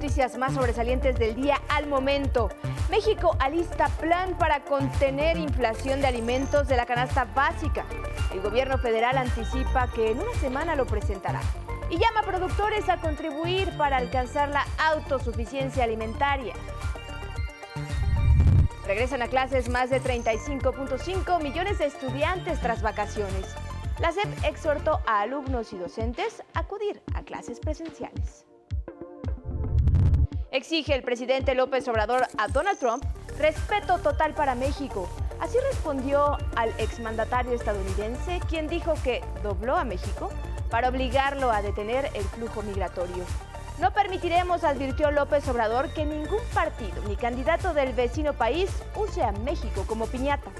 noticias más sobresalientes del día al momento. México alista plan para contener inflación de alimentos de la canasta básica. El gobierno federal anticipa que en una semana lo presentará y llama a productores a contribuir para alcanzar la autosuficiencia alimentaria. Regresan a clases más de 35.5 millones de estudiantes tras vacaciones. La SEP exhortó a alumnos y docentes a acudir a clases presenciales. Exige el presidente López Obrador a Donald Trump respeto total para México. Así respondió al exmandatario estadounidense, quien dijo que dobló a México para obligarlo a detener el flujo migratorio. No permitiremos, advirtió López Obrador, que ningún partido ni candidato del vecino país use a México como piñata.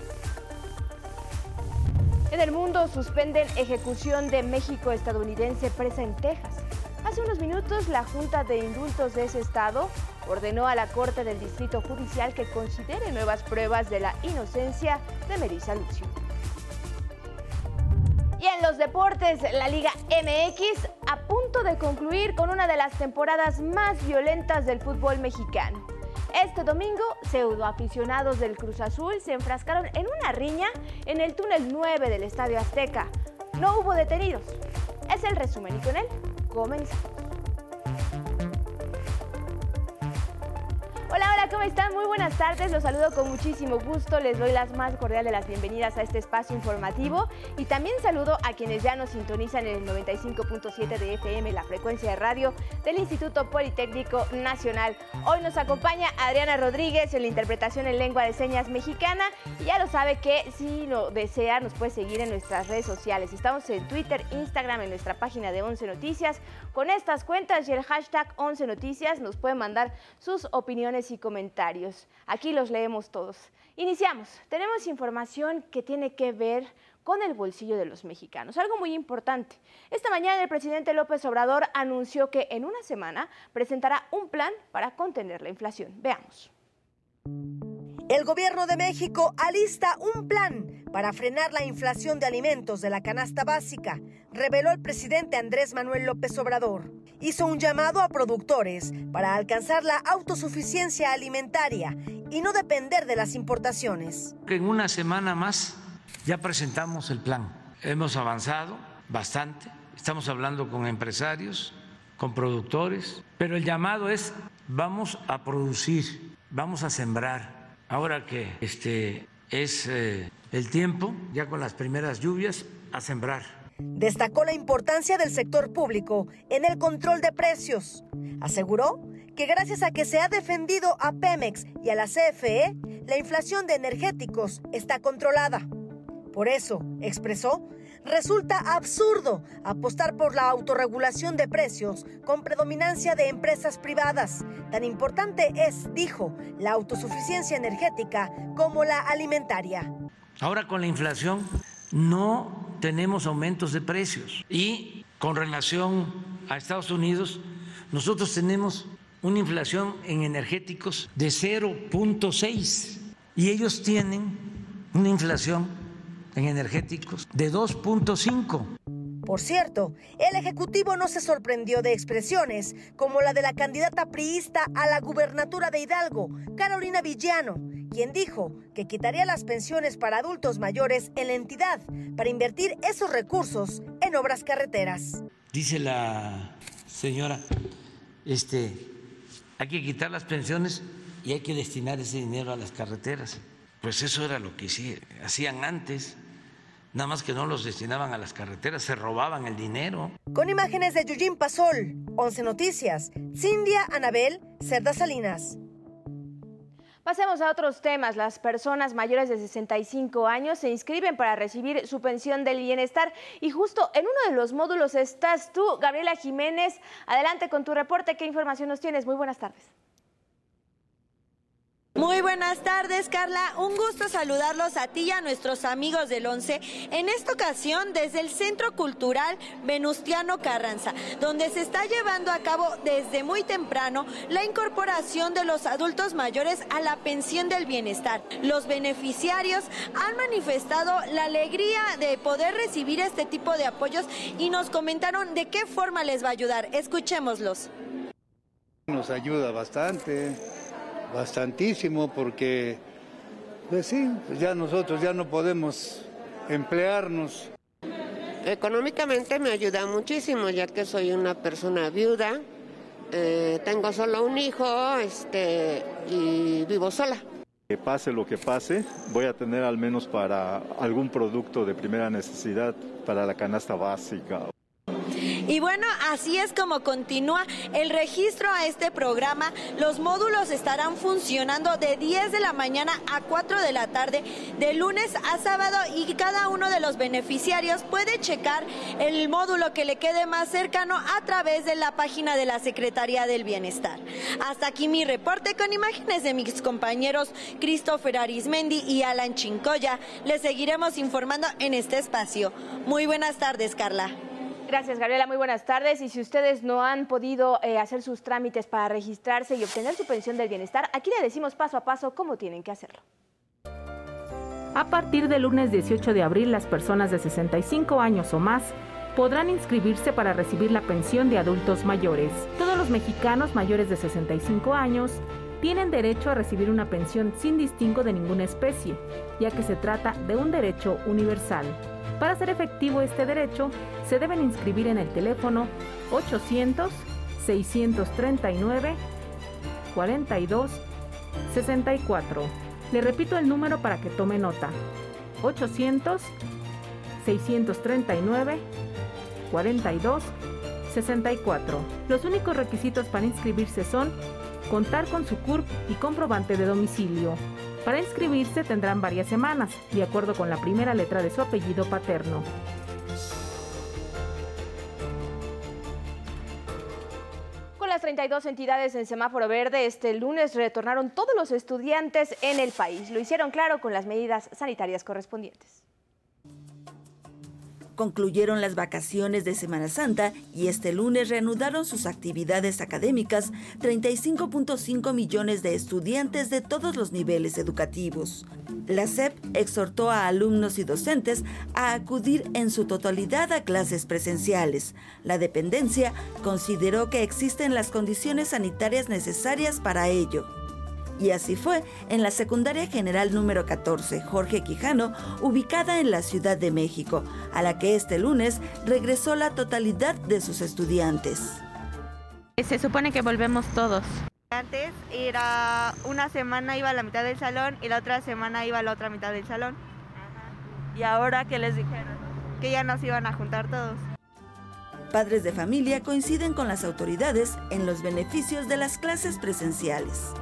En el mundo suspenden ejecución de México estadounidense presa en Texas. Hace unos minutos la Junta de Indultos de ese estado ordenó a la Corte del Distrito Judicial que considere nuevas pruebas de la inocencia de Melissa Lucio. Y en los deportes, la Liga MX a punto de concluir con una de las temporadas más violentas del fútbol mexicano. Este domingo, pseudoaficionados del Cruz Azul se enfrascaron en una riña en el túnel 9 del Estadio Azteca. No hubo detenidos. Es el resumen y con él comenzamos. ¿Cómo están? Muy buenas tardes, los saludo con muchísimo gusto, les doy las más cordiales las bienvenidas a este espacio informativo y también saludo a quienes ya nos sintonizan en el 95.7 de FM, la frecuencia de radio del Instituto Politécnico Nacional. Hoy nos acompaña Adriana Rodríguez en la interpretación en lengua de señas mexicana y ya lo sabe que si lo desea nos puede seguir en nuestras redes sociales. Estamos en Twitter, Instagram, en nuestra página de 11 Noticias. Con estas cuentas y el hashtag 11 Noticias nos pueden mandar sus opiniones y comentarios. Aquí los leemos todos. Iniciamos. Tenemos información que tiene que ver con el bolsillo de los mexicanos. Algo muy importante. Esta mañana el presidente López Obrador anunció que en una semana presentará un plan para contener la inflación. Veamos. El gobierno de México alista un plan para frenar la inflación de alimentos de la canasta básica, reveló el presidente Andrés Manuel López Obrador. Hizo un llamado a productores para alcanzar la autosuficiencia alimentaria y no depender de las importaciones. En una semana más ya presentamos el plan. Hemos avanzado bastante. Estamos hablando con empresarios, con productores, pero el llamado es vamos a producir, vamos a sembrar ahora que este es eh, el tiempo, ya con las primeras lluvias, a sembrar. Destacó la importancia del sector público en el control de precios. Aseguró que gracias a que se ha defendido a Pemex y a la CFE, la inflación de energéticos está controlada. Por eso, expresó, resulta absurdo apostar por la autorregulación de precios con predominancia de empresas privadas. Tan importante es, dijo, la autosuficiencia energética como la alimentaria. Ahora con la inflación no tenemos aumentos de precios y con relación a Estados Unidos, nosotros tenemos una inflación en energéticos de 0.6 y ellos tienen una inflación en energéticos de 2.5. Por cierto, el Ejecutivo no se sorprendió de expresiones como la de la candidata priista a la gubernatura de Hidalgo, Carolina Villano, quien dijo que quitaría las pensiones para adultos mayores en la entidad para invertir esos recursos en obras carreteras. Dice la señora, este, hay que quitar las pensiones y hay que destinar ese dinero a las carreteras. Pues eso era lo que hacían antes nada más que no los destinaban a las carreteras, se robaban el dinero. Con imágenes de Yujin Pasol, 11 Noticias, Cindia Anabel, Cerda Salinas. Pasemos a otros temas. Las personas mayores de 65 años se inscriben para recibir su pensión del bienestar y justo en uno de los módulos estás tú, Gabriela Jiménez. Adelante con tu reporte. ¿Qué información nos tienes? Muy buenas tardes. Muy buenas tardes, Carla. Un gusto saludarlos a ti y a nuestros amigos del ONCE. En esta ocasión, desde el Centro Cultural Venustiano Carranza, donde se está llevando a cabo desde muy temprano la incorporación de los adultos mayores a la pensión del bienestar. Los beneficiarios han manifestado la alegría de poder recibir este tipo de apoyos y nos comentaron de qué forma les va a ayudar. Escuchémoslos. Nos ayuda bastante, bastantísimo, porque, pues sí, pues ya nosotros ya no podemos emplearnos. Económicamente me ayuda muchísimo, ya que soy una persona viuda, eh, tengo solo un hijo este, y vivo sola. Que pase lo que pase, voy a tener al menos para algún producto de primera necesidad para la canasta básica. Y bueno, así es como continúa el registro a este programa. Los módulos estarán funcionando de 10 de la mañana a 4 de la tarde, de lunes a sábado y cada uno de los beneficiarios puede checar el módulo que le quede más cercano a través de la página de la Secretaría del Bienestar. Hasta aquí mi reporte con imágenes de mis compañeros Christopher Arismendi y Alan Chincoya. Les seguiremos informando en este espacio. Muy buenas tardes, Carla. Gracias, Gabriela. Muy buenas tardes. Y si ustedes no han podido eh, hacer sus trámites para registrarse y obtener su pensión del bienestar, aquí le decimos paso a paso cómo tienen que hacerlo. A partir del lunes 18 de abril, las personas de 65 años o más podrán inscribirse para recibir la pensión de adultos mayores. Todos los mexicanos mayores de 65 años tienen derecho a recibir una pensión sin distingo de ninguna especie, ya que se trata de un derecho universal. Para hacer efectivo este derecho, se deben inscribir en el teléfono 800-639-4264. Le repito el número para que tome nota. 800-639-4264. Los únicos requisitos para inscribirse son contar con su CURP y comprobante de domicilio. Para inscribirse tendrán varias semanas, de acuerdo con la primera letra de su apellido paterno. Con las 32 entidades en semáforo verde, este lunes retornaron todos los estudiantes en el país. Lo hicieron claro con las medidas sanitarias correspondientes. Concluyeron las vacaciones de Semana Santa y este lunes reanudaron sus actividades académicas 35.5 millones de estudiantes de todos los niveles educativos. La SEP exhortó a alumnos y docentes a acudir en su totalidad a clases presenciales. La dependencia consideró que existen las condiciones sanitarias necesarias para ello. Y así fue en la Secundaria General número 14, Jorge Quijano, ubicada en la Ciudad de México, a la que este lunes regresó la totalidad de sus estudiantes. Se supone que volvemos todos. Antes era una semana iba a la mitad del salón y la otra semana iba a la otra mitad del salón. ¿Y ahora qué les dijeron? Que ya nos iban a juntar todos. Padres de familia coinciden con las autoridades en los beneficios de las clases presenciales.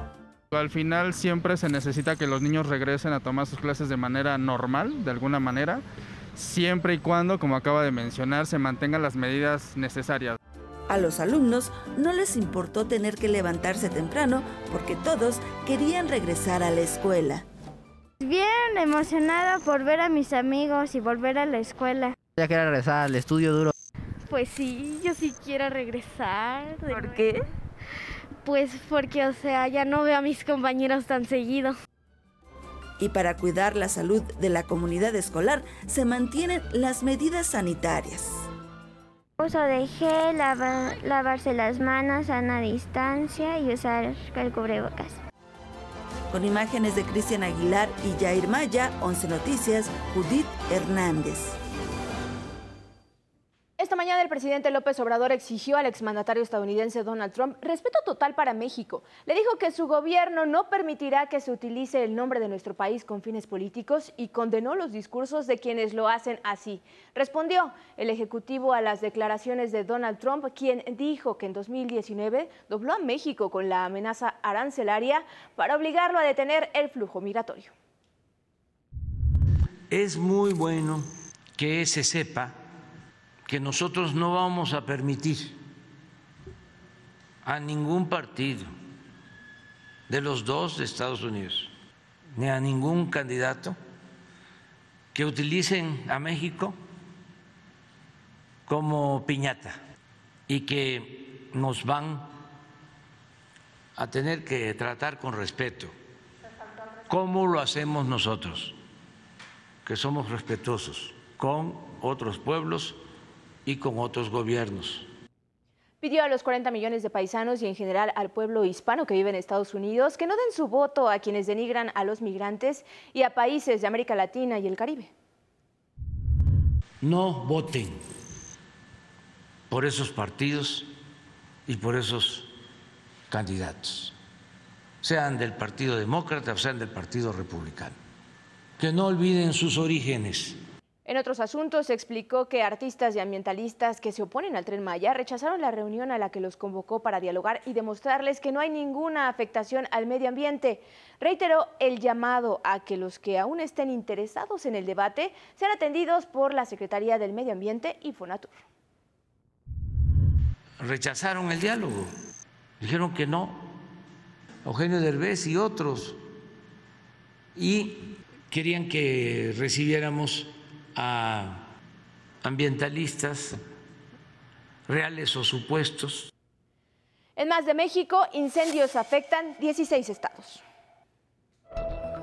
Al final siempre se necesita que los niños regresen a tomar sus clases de manera normal, de alguna manera, siempre y cuando, como acaba de mencionar, se mantengan las medidas necesarias. A los alumnos no les importó tener que levantarse temprano porque todos querían regresar a la escuela. Bien emocionada por ver a mis amigos y volver a la escuela. Ya quiero regresar al estudio duro. Pues sí, yo sí quiero regresar. ¿Por qué? Pues porque, o sea, ya no veo a mis compañeros tan seguido. Y para cuidar la salud de la comunidad escolar se mantienen las medidas sanitarias. Uso de gel, lavarse las manos a una distancia y usar el cubrebocas. Con imágenes de Cristian Aguilar y Jair Maya, 11 Noticias, Judith Hernández. El presidente López Obrador exigió al exmandatario estadounidense Donald Trump respeto total para México. Le dijo que su gobierno no permitirá que se utilice el nombre de nuestro país con fines políticos y condenó los discursos de quienes lo hacen así. Respondió el Ejecutivo a las declaraciones de Donald Trump, quien dijo que en 2019 dobló a México con la amenaza arancelaria para obligarlo a detener el flujo migratorio. Es muy bueno que se sepa que nosotros no vamos a permitir a ningún partido de los dos de Estados Unidos, ni a ningún candidato que utilicen a México como piñata y que nos van a tener que tratar con respeto, como lo hacemos nosotros, que somos respetuosos con otros pueblos y con otros gobiernos. Pidió a los 40 millones de paisanos y en general al pueblo hispano que vive en Estados Unidos que no den su voto a quienes denigran a los migrantes y a países de América Latina y el Caribe. No voten por esos partidos y por esos candidatos, sean del Partido Demócrata o sean del Partido Republicano. Que no olviden sus orígenes en otros asuntos, explicó que artistas y ambientalistas que se oponen al tren Maya rechazaron la reunión a la que los convocó para dialogar y demostrarles que no hay ninguna afectación al medio ambiente. Reiteró el llamado a que los que aún estén interesados en el debate sean atendidos por la Secretaría del Medio Ambiente y Fonatur. Rechazaron el diálogo, dijeron que no. Eugenio Derbez y otros. Y querían que recibiéramos a ambientalistas reales o supuestos. En más de México, incendios afectan 16 estados.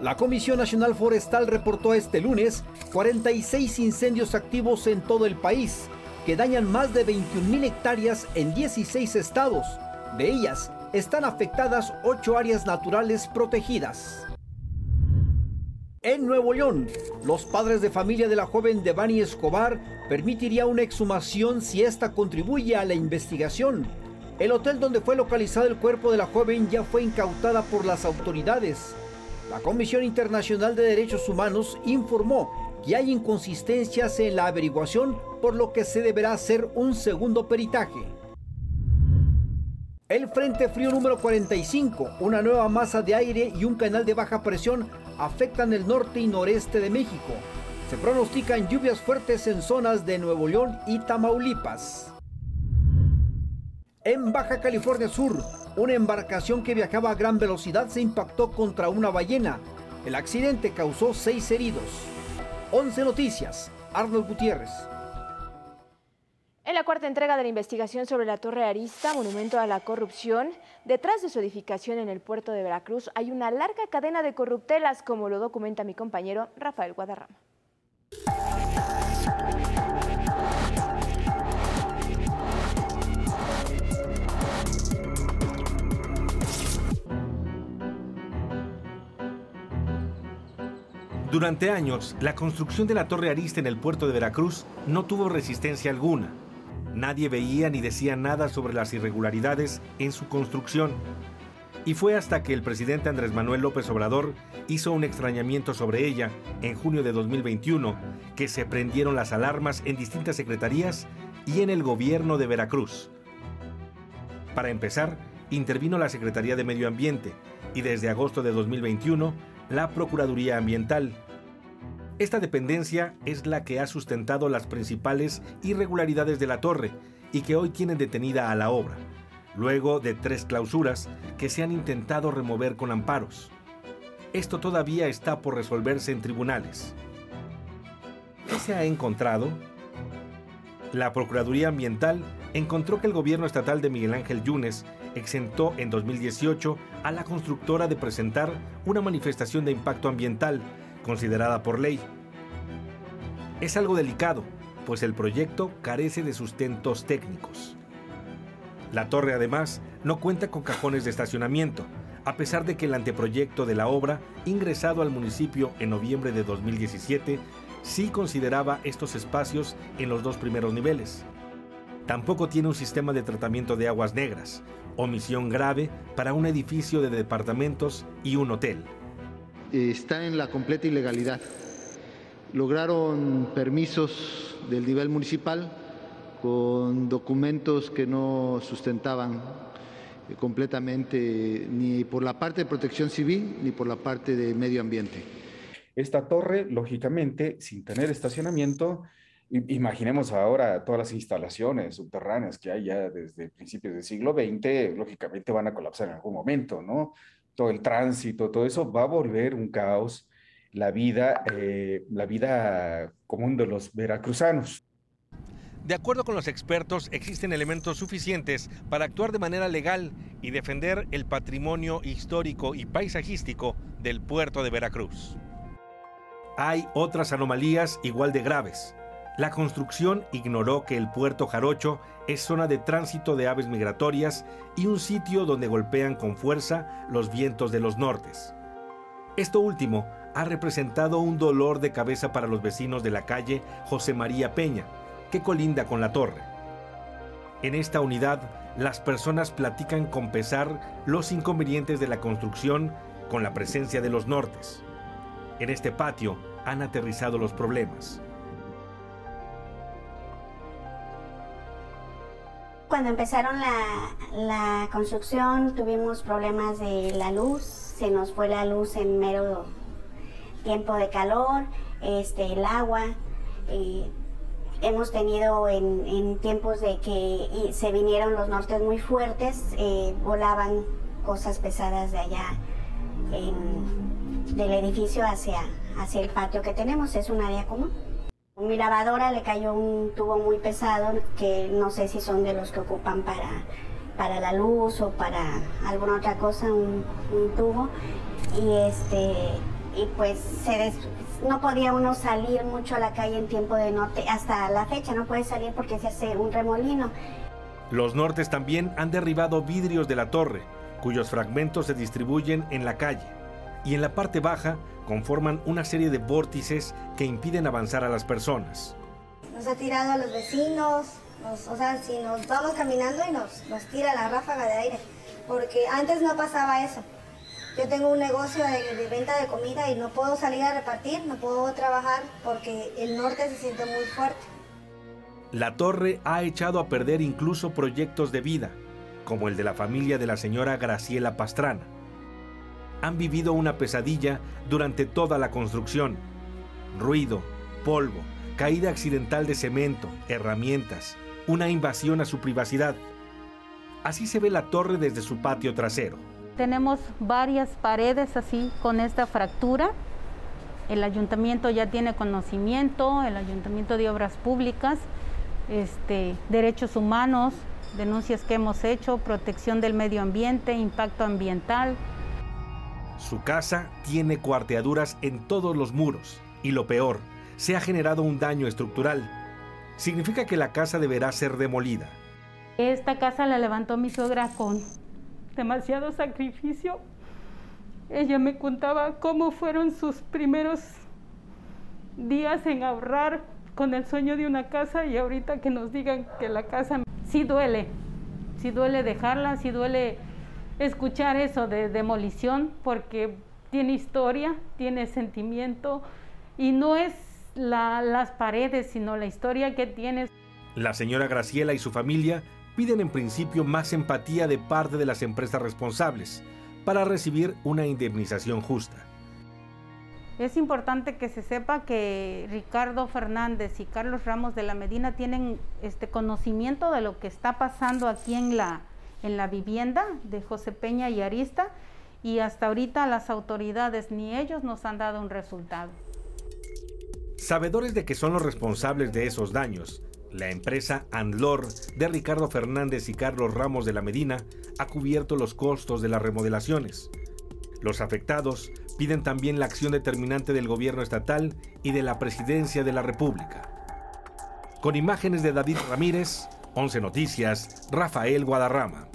La Comisión Nacional Forestal reportó este lunes 46 incendios activos en todo el país, que dañan más de 21 mil hectáreas en 16 estados. De ellas, están afectadas 8 áreas naturales protegidas. En Nuevo León, los padres de familia de la joven Devani Escobar permitiría una exhumación si ésta contribuye a la investigación. El hotel donde fue localizado el cuerpo de la joven ya fue incautada por las autoridades. La Comisión Internacional de Derechos Humanos informó que hay inconsistencias en la averiguación, por lo que se deberá hacer un segundo peritaje. El Frente Frío número 45, una nueva masa de aire y un canal de baja presión afectan el norte y noreste de México. Se pronostican lluvias fuertes en zonas de Nuevo León y Tamaulipas. En Baja California Sur, una embarcación que viajaba a gran velocidad se impactó contra una ballena. El accidente causó seis heridos. 11 noticias. Arnold Gutiérrez. En la cuarta entrega de la investigación sobre la Torre Arista, monumento a la corrupción, detrás de su edificación en el puerto de Veracruz hay una larga cadena de corruptelas, como lo documenta mi compañero Rafael Guadarrama. Durante años, la construcción de la Torre Arista en el puerto de Veracruz no tuvo resistencia alguna. Nadie veía ni decía nada sobre las irregularidades en su construcción. Y fue hasta que el presidente Andrés Manuel López Obrador hizo un extrañamiento sobre ella en junio de 2021 que se prendieron las alarmas en distintas secretarías y en el gobierno de Veracruz. Para empezar, intervino la Secretaría de Medio Ambiente y desde agosto de 2021 la Procuraduría Ambiental, esta dependencia es la que ha sustentado las principales irregularidades de la torre y que hoy tienen detenida a la obra, luego de tres clausuras que se han intentado remover con amparos. Esto todavía está por resolverse en tribunales. ¿Qué se ha encontrado? La Procuraduría Ambiental encontró que el gobierno estatal de Miguel Ángel Yunes exentó en 2018 a la constructora de presentar una manifestación de impacto ambiental considerada por ley. Es algo delicado, pues el proyecto carece de sustentos técnicos. La torre además no cuenta con cajones de estacionamiento, a pesar de que el anteproyecto de la obra, ingresado al municipio en noviembre de 2017, sí consideraba estos espacios en los dos primeros niveles. Tampoco tiene un sistema de tratamiento de aguas negras, omisión grave para un edificio de departamentos y un hotel está en la completa ilegalidad. Lograron permisos del nivel municipal con documentos que no sustentaban eh, completamente ni por la parte de protección civil ni por la parte de medio ambiente. Esta torre, lógicamente, sin tener estacionamiento, imaginemos ahora todas las instalaciones subterráneas que hay ya desde principios del siglo XX, lógicamente van a colapsar en algún momento, ¿no? Todo el tránsito, todo eso va a volver un caos la vida, eh, la vida común de los veracruzanos. De acuerdo con los expertos, existen elementos suficientes para actuar de manera legal y defender el patrimonio histórico y paisajístico del puerto de Veracruz. Hay otras anomalías igual de graves. La construcción ignoró que el puerto Jarocho es zona de tránsito de aves migratorias y un sitio donde golpean con fuerza los vientos de los nortes. Esto último ha representado un dolor de cabeza para los vecinos de la calle José María Peña, que colinda con la torre. En esta unidad, las personas platican con pesar los inconvenientes de la construcción con la presencia de los nortes. En este patio han aterrizado los problemas. Cuando empezaron la, la, construcción tuvimos problemas de la luz, se nos fue la luz en mero tiempo de calor, este, el agua. Hemos tenido en, en, tiempos de que se vinieron los nortes muy fuertes, eh, volaban cosas pesadas de allá en, del edificio hacia, hacia el patio que tenemos, es un área común. Mi lavadora le cayó un tubo muy pesado que no sé si son de los que ocupan para, para la luz o para alguna otra cosa, un, tubo. Y, este, y pues se no podía uno salir mucho a la calle en tiempo de norte. Hasta la fecha no puede salir porque se hace un remolino. Los nortes también han derribado vidrios de la torre, cuyos fragmentos se distribuyen en la calle. Y en la parte baja conforman una serie de vórtices que impiden avanzar a las personas. Nos ha tirado a los vecinos, o sea, si nos vamos caminando y nos, nos tira la ráfaga de aire, porque antes no pasaba eso. Yo tengo un negocio de, de, venta de comida y no puedo salir a repartir, no puedo trabajar porque el norte se siente muy fuerte. La torre ha echado a perder incluso proyectos de vida, como el de la familia de la señora Graciela Pastrana han vivido una pesadilla durante toda la construcción. Ruido, polvo, caída accidental de cemento, herramientas, una invasión a su privacidad. Así se ve la torre desde su patio trasero. Tenemos varias paredes así con esta fractura. El ayuntamiento ya tiene conocimiento, el ayuntamiento de obras públicas, este, derechos humanos, denuncias que hemos hecho, protección del medio ambiente, impacto ambiental, su casa tiene cuarteaduras en todos los muros y lo peor, se ha generado un daño estructural. Significa que la casa deberá ser demolida. Esta casa la levantó mi suegra con demasiado sacrificio. Ella me contaba cómo fueron sus primeros días en ahorrar con el sueño de una casa y ahorita que nos digan que la casa sí duele, sí duele dejarla, sí duele escuchar eso de demolición porque tiene historia, tiene sentimiento y no es las paredes, sino la historia que tiene. La señora Graciela y su familia piden en principio más empatía de parte de las empresas responsables para recibir una indemnización justa. Es importante que se sepa que Ricardo Fernández y Carlos Ramos de la Medina tienen este conocimiento de lo que está pasando aquí en la, en la vivienda de José Peña y Arista y hasta ahorita las autoridades ni ellos nos han dado un resultado. Sabedores de que son los responsables de esos daños, la empresa Andlor de Ricardo Fernández y Carlos Ramos de la Medina ha cubierto los costos de las remodelaciones. Los afectados piden también la acción determinante del gobierno estatal y de la presidencia de la República. Con imágenes de David Ramírez, 11 Noticias, Rafael Guadarrama.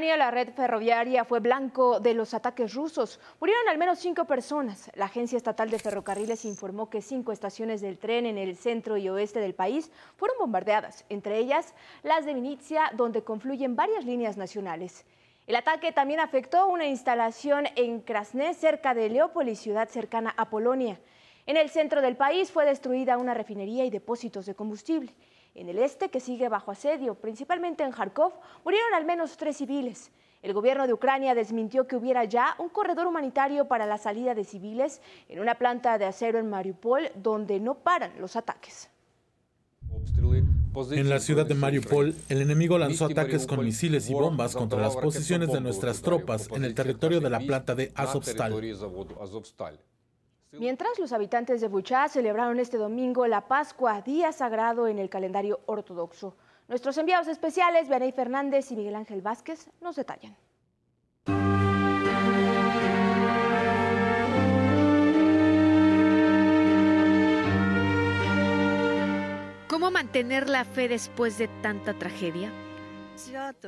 La red ferroviaria fue blanco de los ataques rusos. Murieron al menos cinco personas. La Agencia Estatal de Ferrocarriles informó que cinco estaciones del tren en el centro y oeste del país fueron bombardeadas, entre ellas las de Vinitsia, donde confluyen varias líneas nacionales. El ataque también afectó una instalación en Krasné, cerca de Leópolis, ciudad cercana a Polonia. En el centro del país fue destruida una refinería y depósitos de combustible. En el este, que sigue bajo asedio, principalmente en Kharkov, murieron al menos tres civiles. El gobierno de Ucrania desmintió que hubiera ya un corredor humanitario para la salida de civiles en una planta de acero en Mariupol, donde no paran los ataques. En la ciudad de Mariupol, el enemigo lanzó ataques con misiles y bombas contra las posiciones de nuestras tropas en el territorio de la planta de Azovstal. Mientras los habitantes de Buchá celebraron este domingo la Pascua, día sagrado en el calendario ortodoxo. Nuestros enviados especiales, Vianey Fernández y Miguel Ángel Vázquez, nos detallan. ¿Cómo mantener la fe después de tanta tragedia?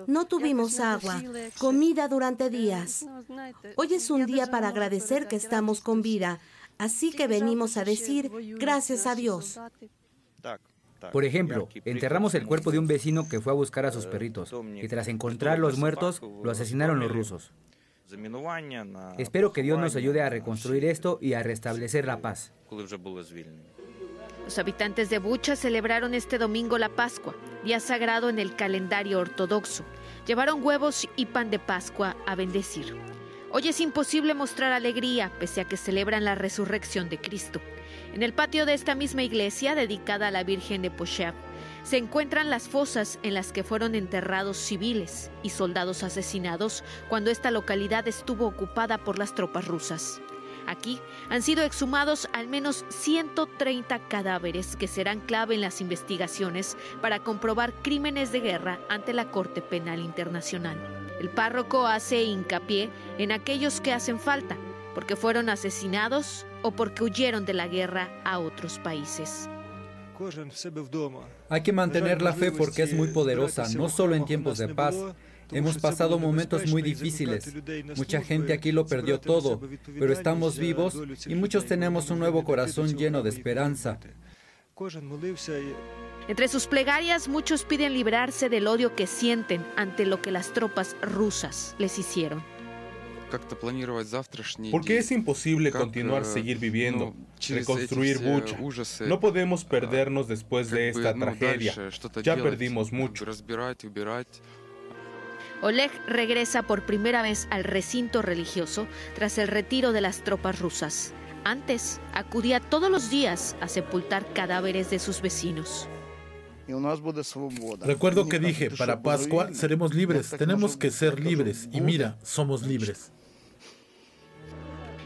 No tuvimos agua, comida durante días. Hoy es un día para agradecer que estamos con vida, así que venimos a decir gracias a Dios. Por ejemplo, enterramos el cuerpo de un vecino que fue a buscar a sus perritos y tras encontrar los muertos, lo asesinaron los rusos. Espero que Dios nos ayude a reconstruir esto y a restablecer la paz. Los habitantes de Bucha celebraron este domingo la Pascua, día sagrado en el calendario ortodoxo. Llevaron huevos y pan de Pascua a bendecir. Hoy es imposible mostrar alegría pese a que celebran la resurrección de Cristo. En el patio de esta misma iglesia, dedicada a la Virgen de Poshev, se encuentran las fosas en las que fueron enterrados civiles y soldados asesinados cuando esta localidad estuvo ocupada por las tropas rusas. Aquí han sido exhumados al menos 130 cadáveres que serán clave en las investigaciones para comprobar crímenes de guerra ante la Corte Penal Internacional. El párroco hace hincapié en aquellos que hacen falta, porque fueron asesinados o porque huyeron de la guerra a otros países. Hay que mantener la fe porque es muy poderosa, no solo en tiempos de paz. Hemos pasado momentos muy difíciles. Mucha gente aquí lo perdió todo, pero estamos vivos y muchos tenemos un nuevo corazón lleno de esperanza. Entre sus plegarias, muchos piden librarse del odio que sienten ante lo que las tropas rusas les hicieron. Porque es imposible continuar seguir viviendo, reconstruir Bucha. No podemos perdernos después de esta tragedia. Ya perdimos mucho. Oleg regresa por primera vez al recinto religioso tras el retiro de las tropas rusas. Antes, acudía todos los días a sepultar cadáveres de sus vecinos. Recuerdo que dije, para Pascua seremos libres, tenemos que ser libres, y mira, somos libres.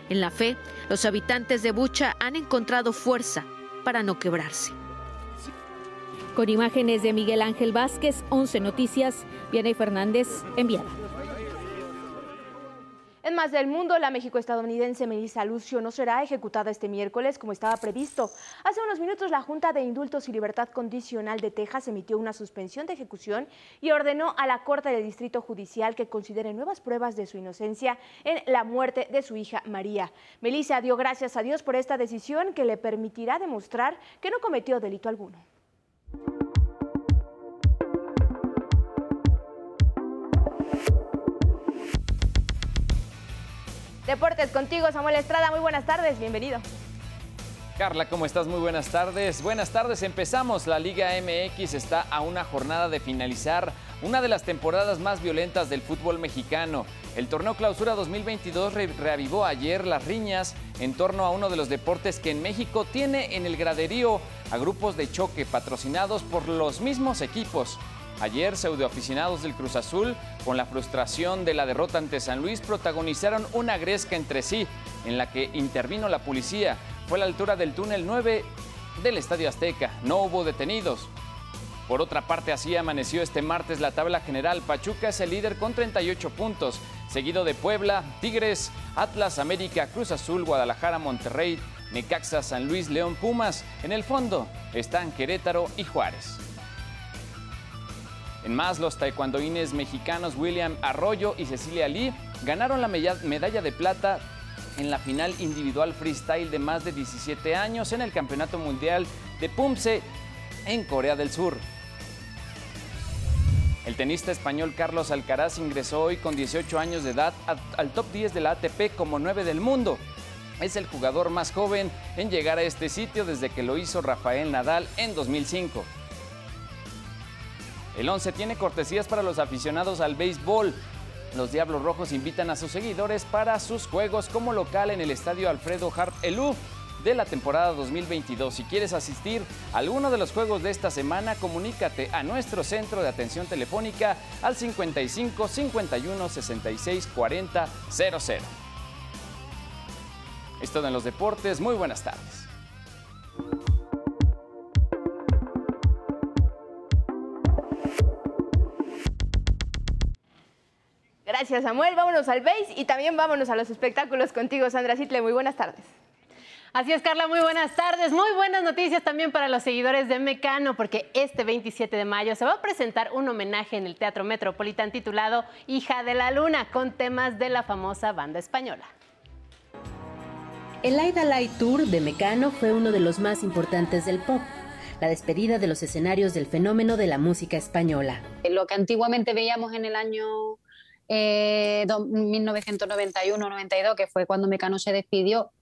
En la fe, los habitantes de Bucha han encontrado fuerza para no quebrarse. Con imágenes de Miguel Ángel Vázquez, 11 Noticias, Vianey Fernández, enviada. En más del mundo, la México-estadounidense Melissa Lucio no será ejecutada este miércoles como estaba previsto. Hace unos minutos la Junta de Indultos y Libertad Condicional de Texas emitió una suspensión de ejecución y ordenó a la Corte del Distrito Judicial que considere nuevas pruebas de su inocencia en la muerte de su hija María. Melissa dio gracias a Dios por esta decisión que le permitirá demostrar que no cometió delito alguno. Deportes contigo, Samuel Estrada. Muy buenas tardes, bienvenido. Carla, ¿cómo estás? Muy buenas tardes. Buenas tardes, empezamos. La Liga MX está a una jornada de finalizar una de las temporadas más violentas del fútbol mexicano. El torneo Clausura 2022 reavivó ayer las riñas en torno a uno de los deportes que en México tiene en el graderío a grupos de choque patrocinados por los mismos equipos. Ayer, pseudoaficionados del Cruz Azul, con la frustración de la derrota ante San Luis, protagonizaron una gresca entre sí, en la que intervino la policía. Fue a la altura del túnel 9 del Estadio Azteca. No hubo detenidos. Por otra parte, así amaneció este martes la tabla general. Pachuca es el líder con 38 puntos, seguido de Puebla, Tigres, Atlas, América, Cruz Azul, Guadalajara, Monterrey, Necaxa, San Luis, León, Pumas. En el fondo están Querétaro y Juárez. En más, los taekwondoines mexicanos William Arroyo y Cecilia Lee ganaron la medalla de plata en la final individual freestyle de más de 17 años en el Campeonato Mundial de Pumse en Corea del Sur. El tenista español Carlos Alcaraz ingresó hoy con 18 años de edad al top 10 de la ATP como 9 del mundo. Es el jugador más joven en llegar a este sitio desde que lo hizo Rafael Nadal en 2005. El 11 tiene cortesías para los aficionados al béisbol. Los Diablos Rojos invitan a sus seguidores para sus juegos como local en el estadio Alfredo Harp Elú. de la temporada 2022. Si quieres asistir a alguno de los juegos de esta semana, comunícate a nuestro centro de atención telefónica al 55 51 66 40 00. Esto en los deportes. Muy buenas tardes. Gracias, Samuel. Vámonos al base y también vámonos a los espectáculos contigo, Sandra Sitle. Muy buenas tardes. Así es, Carla, muy buenas tardes. Muy buenas noticias también para los seguidores de Mecano, porque este 27 de mayo se va a presentar un homenaje en el Teatro Metropolitan titulado Hija de la Luna, con temas de la famosa banda española. El Aida Light Tour de Mecano fue uno de los más importantes del pop la despedida de los escenarios del fenómeno de la música española. Lo que antiguamente veíamos en el año 1991-92, eh, que fue cuando Mecano se despidió,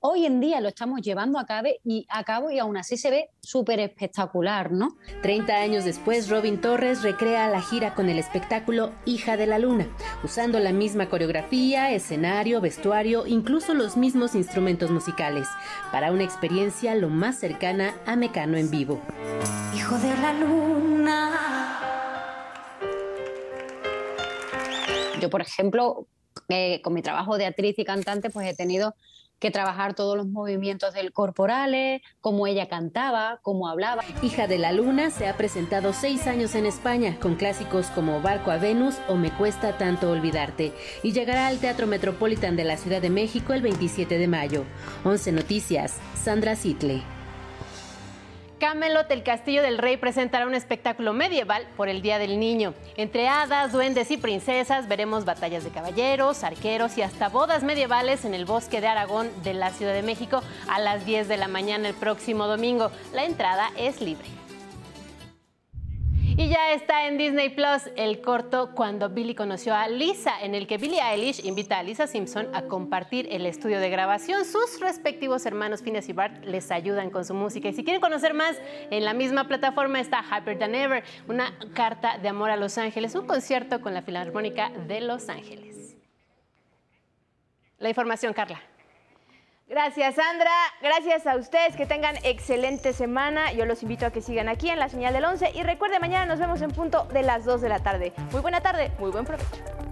hoy en día lo estamos llevando a cabo y, a cabo y aún así se ve súper espectacular, ¿no? 30 años después, Robin Torres recrea la gira con el espectáculo Hija de la Luna, usando la misma coreografía, escenario, vestuario, incluso los mismos instrumentos musicales, para una experiencia lo más cercana a Mecano en vivo. Hijo de la Luna. Yo, por ejemplo, eh, con mi trabajo de actriz y cantante, pues he tenido que trabajar todos los movimientos del corporales, cómo ella cantaba, cómo hablaba. Hija de la Luna se ha presentado seis años en España con clásicos como Barco a Venus o Me cuesta tanto olvidarte y llegará al Teatro Metropolitan de la Ciudad de México el 27 de mayo. 11 Noticias, Sandra Sitle. Camelot, el Castillo del Rey, presentará un espectáculo medieval por el Día del Niño. Entre hadas, duendes y princesas veremos batallas de caballeros, arqueros y hasta bodas medievales en el bosque de Aragón de la Ciudad de México a las 10 de la mañana el próximo domingo. La entrada es libre. Y ya está en Disney Plus el corto Cuando Billy conoció a Lisa, en el que Billie Eilish invita a Lisa Simpson a compartir el estudio de grabación. Sus respectivos hermanos Phineas y Bart les ayudan con su música. Y si quieren conocer más, en la misma plataforma está Hyper Than Ever, una carta de amor a Los Ángeles, un concierto con la Filarmónica de Los Ángeles. La información, Carla. Gracias, Sandra. Gracias a ustedes. Que tengan excelente semana. Yo los invito a que sigan aquí en la señal del 11. Y recuerde, mañana nos vemos en punto de las 2 de la tarde. Muy buena tarde, muy buen provecho.